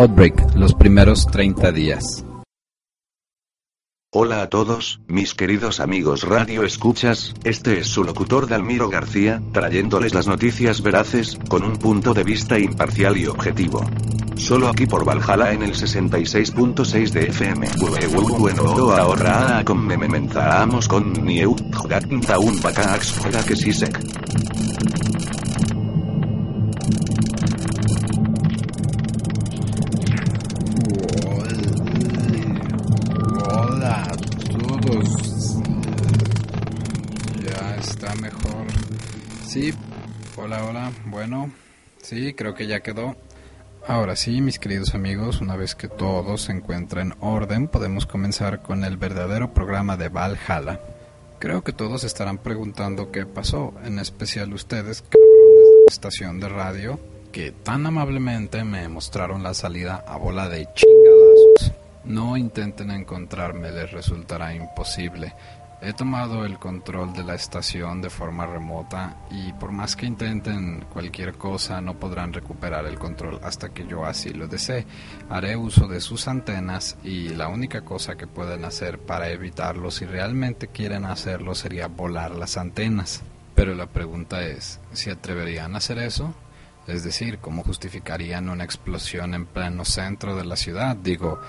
Outbreak, los primeros 30 días. Hola a todos, mis queridos amigos Radio Escuchas, este es su locutor Dalmiro García, trayéndoles las noticias veraces, con un punto de vista imparcial y objetivo. Solo aquí por Valhalla en el 66.6 de FM. Bueno, ahora con memenzamos con Nieu, un Bakax, que está mejor. Sí, hola, hola. Bueno, sí, creo que ya quedó. Ahora sí, mis queridos amigos, una vez que todo se encuentra en orden, podemos comenzar con el verdadero programa de Valhalla. Creo que todos estarán preguntando qué pasó, en especial ustedes, cabrones de la estación de radio, que tan amablemente me mostraron la salida a bola de chingadazos. No intenten encontrarme, les resultará imposible. He tomado el control de la estación de forma remota y por más que intenten cualquier cosa no podrán recuperar el control hasta que yo así lo desee. Haré uso de sus antenas y la única cosa que pueden hacer para evitarlo si realmente quieren hacerlo sería volar las antenas. Pero la pregunta es, ¿si atreverían a hacer eso? Es decir, ¿cómo justificarían una explosión en pleno centro de la ciudad? Digo,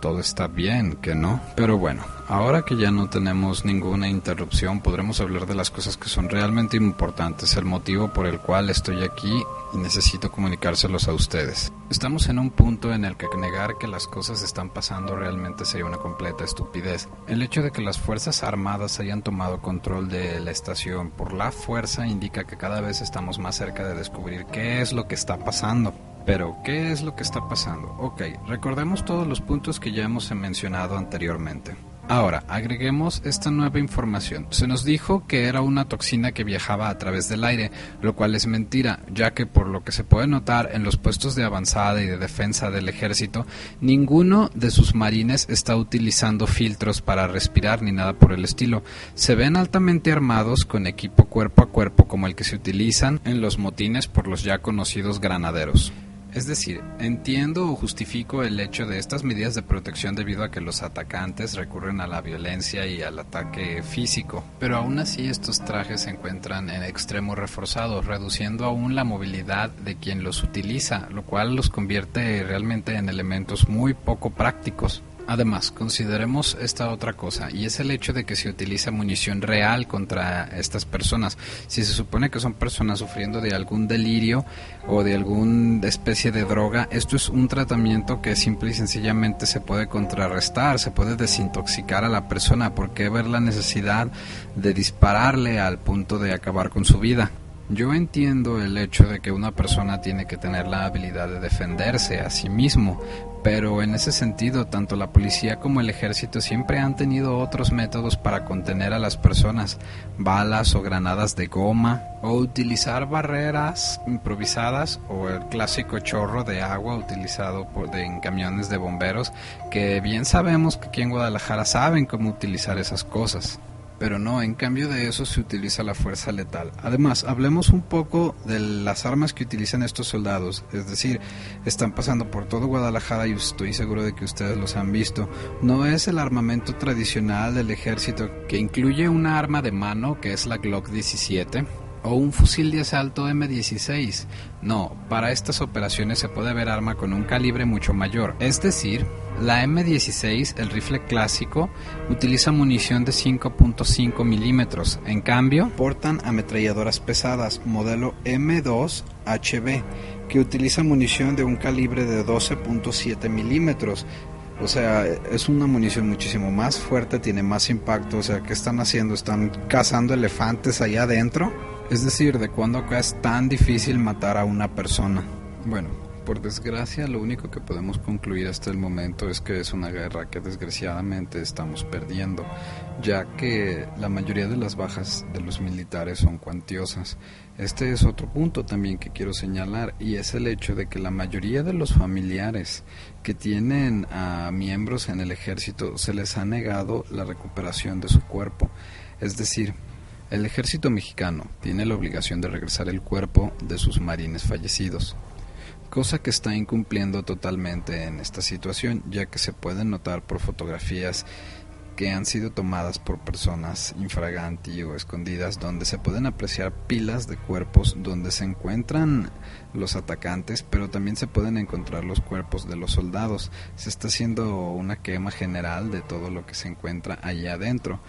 todo está bien, que no. Pero bueno, ahora que ya no tenemos ninguna interrupción, podremos hablar de las cosas que son realmente importantes, el motivo por el cual estoy aquí y necesito comunicárselos a ustedes. Estamos en un punto en el que negar que las cosas están pasando realmente sería una completa estupidez. El hecho de que las Fuerzas Armadas hayan tomado control de la estación por la fuerza indica que cada vez estamos más cerca de descubrir qué es lo que está pasando. Pero, ¿qué es lo que está pasando? Ok, recordemos todos los puntos que ya hemos mencionado anteriormente. Ahora, agreguemos esta nueva información. Se nos dijo que era una toxina que viajaba a través del aire, lo cual es mentira, ya que por lo que se puede notar en los puestos de avanzada y de defensa del ejército, ninguno de sus marines está utilizando filtros para respirar ni nada por el estilo. Se ven altamente armados con equipo cuerpo a cuerpo como el que se utilizan en los motines por los ya conocidos granaderos. Es decir, entiendo o justifico el hecho de estas medidas de protección debido a que los atacantes recurren a la violencia y al ataque físico, pero aún así estos trajes se encuentran en extremo reforzados, reduciendo aún la movilidad de quien los utiliza, lo cual los convierte realmente en elementos muy poco prácticos. Además, consideremos esta otra cosa, y es el hecho de que se utiliza munición real contra estas personas. Si se supone que son personas sufriendo de algún delirio o de alguna especie de droga, esto es un tratamiento que simple y sencillamente se puede contrarrestar, se puede desintoxicar a la persona. ¿Por qué ver la necesidad de dispararle al punto de acabar con su vida? Yo entiendo el hecho de que una persona tiene que tener la habilidad de defenderse a sí mismo, pero en ese sentido tanto la policía como el ejército siempre han tenido otros métodos para contener a las personas, balas o granadas de goma, o utilizar barreras improvisadas o el clásico chorro de agua utilizado en camiones de bomberos, que bien sabemos que aquí en Guadalajara saben cómo utilizar esas cosas. Pero no, en cambio de eso se utiliza la fuerza letal. Además, hablemos un poco de las armas que utilizan estos soldados. Es decir, están pasando por todo Guadalajara y estoy seguro de que ustedes los han visto. No es el armamento tradicional del ejército que incluye una arma de mano que es la Glock 17 o un fusil de asalto M16. No, para estas operaciones se puede ver arma con un calibre mucho mayor. Es decir, la M16, el rifle clásico, utiliza munición de 5.5 milímetros. En cambio, portan ametralladoras pesadas, modelo M2HB, que utiliza munición de un calibre de 12.7 milímetros. O sea, es una munición muchísimo más fuerte, tiene más impacto. O sea, ¿qué están haciendo? ¿Están cazando elefantes allá adentro? Es decir, ¿de cuándo acá es tan difícil matar a una persona? Bueno, por desgracia, lo único que podemos concluir hasta el momento es que es una guerra que desgraciadamente estamos perdiendo, ya que la mayoría de las bajas de los militares son cuantiosas. Este es otro punto también que quiero señalar y es el hecho de que la mayoría de los familiares que tienen a miembros en el ejército se les ha negado la recuperación de su cuerpo. Es decir, el ejército mexicano tiene la obligación de regresar el cuerpo de sus marines fallecidos, cosa que está incumpliendo totalmente en esta situación, ya que se pueden notar por fotografías que han sido tomadas por personas infraganti o escondidas donde se pueden apreciar pilas de cuerpos donde se encuentran los atacantes pero también se pueden encontrar los cuerpos de los soldados. Se está haciendo una quema general de todo lo que se encuentra allá adentro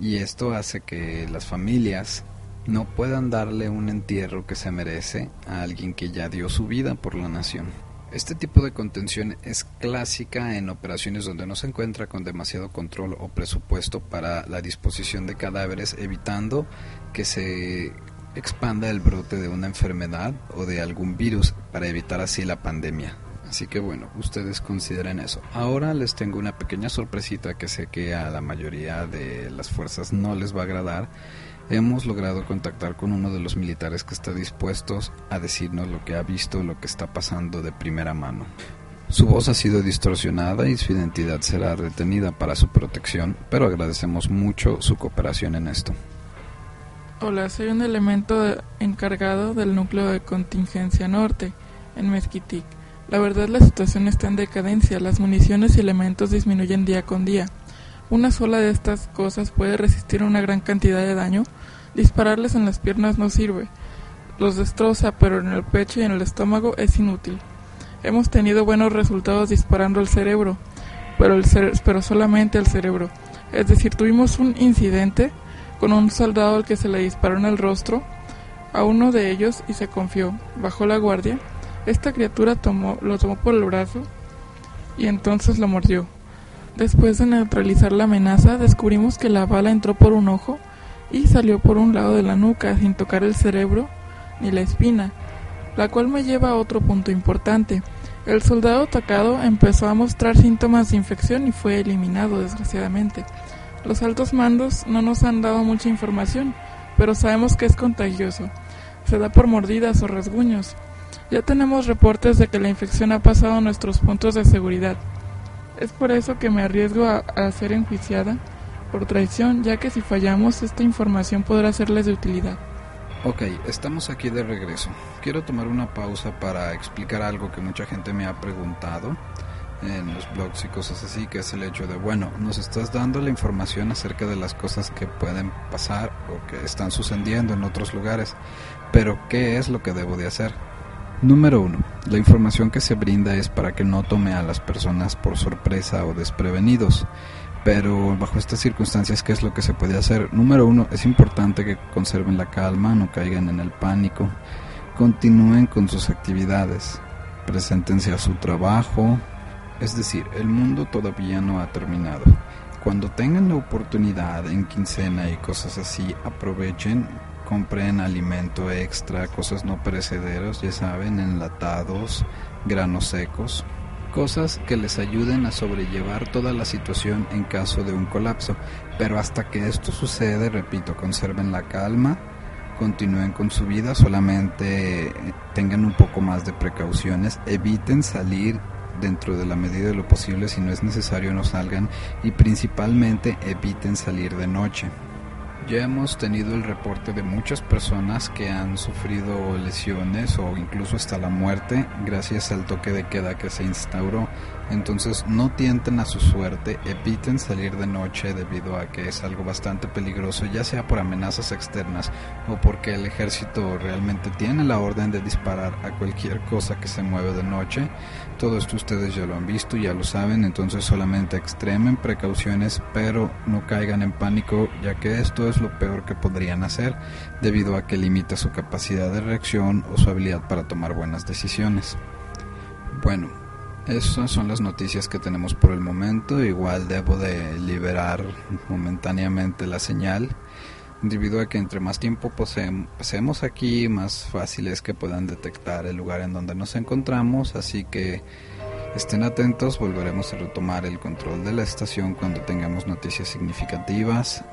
y esto hace que las familias no puedan darle un entierro que se merece a alguien que ya dio su vida por la nación. Este tipo de contención es clásica en operaciones donde no se encuentra con demasiado control o presupuesto para la disposición de cadáveres, evitando que se expanda el brote de una enfermedad o de algún virus para evitar así la pandemia. Así que bueno, ustedes consideren eso. Ahora les tengo una pequeña sorpresita que sé que a la mayoría de las fuerzas no les va a agradar. Hemos logrado contactar con uno de los militares que está dispuesto a decirnos lo que ha visto, lo que está pasando de primera mano. Su voz ha sido distorsionada y su identidad será retenida para su protección, pero agradecemos mucho su cooperación en esto. Hola, soy un elemento encargado del núcleo de contingencia norte en Mezquitic. La verdad la situación está en decadencia, las municiones y elementos disminuyen día con día. Una sola de estas cosas puede resistir una gran cantidad de daño. Dispararles en las piernas no sirve. Los destroza, pero en el pecho y en el estómago es inútil. Hemos tenido buenos resultados disparando al cerebro, pero, el pero solamente al cerebro. Es decir, tuvimos un incidente con un soldado al que se le disparó en el rostro a uno de ellos y se confió. Bajó la guardia esta criatura tomó, lo tomó por el brazo y entonces lo mordió. Después de neutralizar la amenaza, descubrimos que la bala entró por un ojo y salió por un lado de la nuca sin tocar el cerebro ni la espina, la cual me lleva a otro punto importante. El soldado atacado empezó a mostrar síntomas de infección y fue eliminado, desgraciadamente. Los altos mandos no nos han dado mucha información, pero sabemos que es contagioso. Se da por mordidas o rasguños. Ya tenemos reportes de que la infección ha pasado a nuestros puntos de seguridad. Es por eso que me arriesgo a, ser enjuiciada por traición, ya que si fallamos esta información podrá serles de utilidad. Ok, estamos aquí de regreso. Quiero tomar una pausa para explicar algo que mucha gente me ha preguntado en los blogs y cosas así, que es el hecho de, bueno, nos estás dando la información acerca de las cosas que pueden pasar o que están sucediendo en otros lugares, pero ¿qué es lo que debo de hacer? Número 1. La información que se brinda es para que no tome a las personas por sorpresa o desprevenidos. Pero bajo estas circunstancias, ¿qué es lo que se puede hacer? Número 1. Es importante que conserven la calma, no caigan en el pánico, continúen con sus actividades, preséntense a su trabajo. Es decir, el mundo todavía no ha terminado. Cuando tengan la oportunidad en quincena y cosas así, aprovechen compren alimento extra, cosas no perecederos, ya saben, enlatados, granos secos, cosas que les ayuden a sobrellevar toda la situación en caso de un colapso. Pero hasta que esto sucede, repito, conserven la calma, continúen con su vida, solamente tengan un poco más de precauciones, eviten salir dentro de la medida de lo posible, si no es necesario no salgan y principalmente eviten salir de noche. Ya hemos tenido el reporte de muchas personas que han sufrido lesiones o incluso hasta la muerte gracias al toque de queda que se instauró. Entonces no tienten a su suerte, eviten salir de noche debido a que es algo bastante peligroso, ya sea por amenazas externas o porque el ejército realmente tiene la orden de disparar a cualquier cosa que se mueve de noche. Todo esto ustedes ya lo han visto, ya lo saben, entonces solamente extremen precauciones, pero no caigan en pánico, ya que esto es lo peor que podrían hacer, debido a que limita su capacidad de reacción o su habilidad para tomar buenas decisiones. Bueno, esas son las noticias que tenemos por el momento. Igual debo de liberar momentáneamente la señal debido a que entre más tiempo pasemos aquí, más fácil es que puedan detectar el lugar en donde nos encontramos, así que estén atentos, volveremos a retomar el control de la estación cuando tengamos noticias significativas.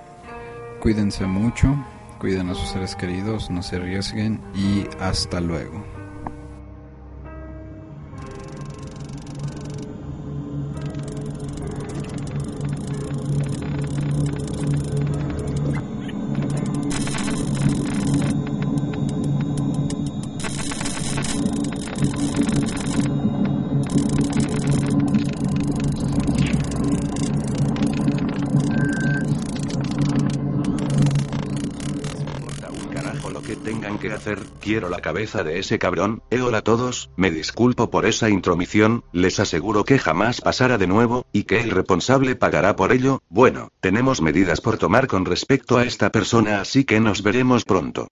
Cuídense mucho, cuiden a sus seres queridos, no se arriesguen y hasta luego. Que hacer, quiero la cabeza de ese cabrón, eh hola a todos, me disculpo por esa intromisión, les aseguro que jamás pasará de nuevo, y que el responsable pagará por ello, bueno, tenemos medidas por tomar con respecto a esta persona así que nos veremos pronto.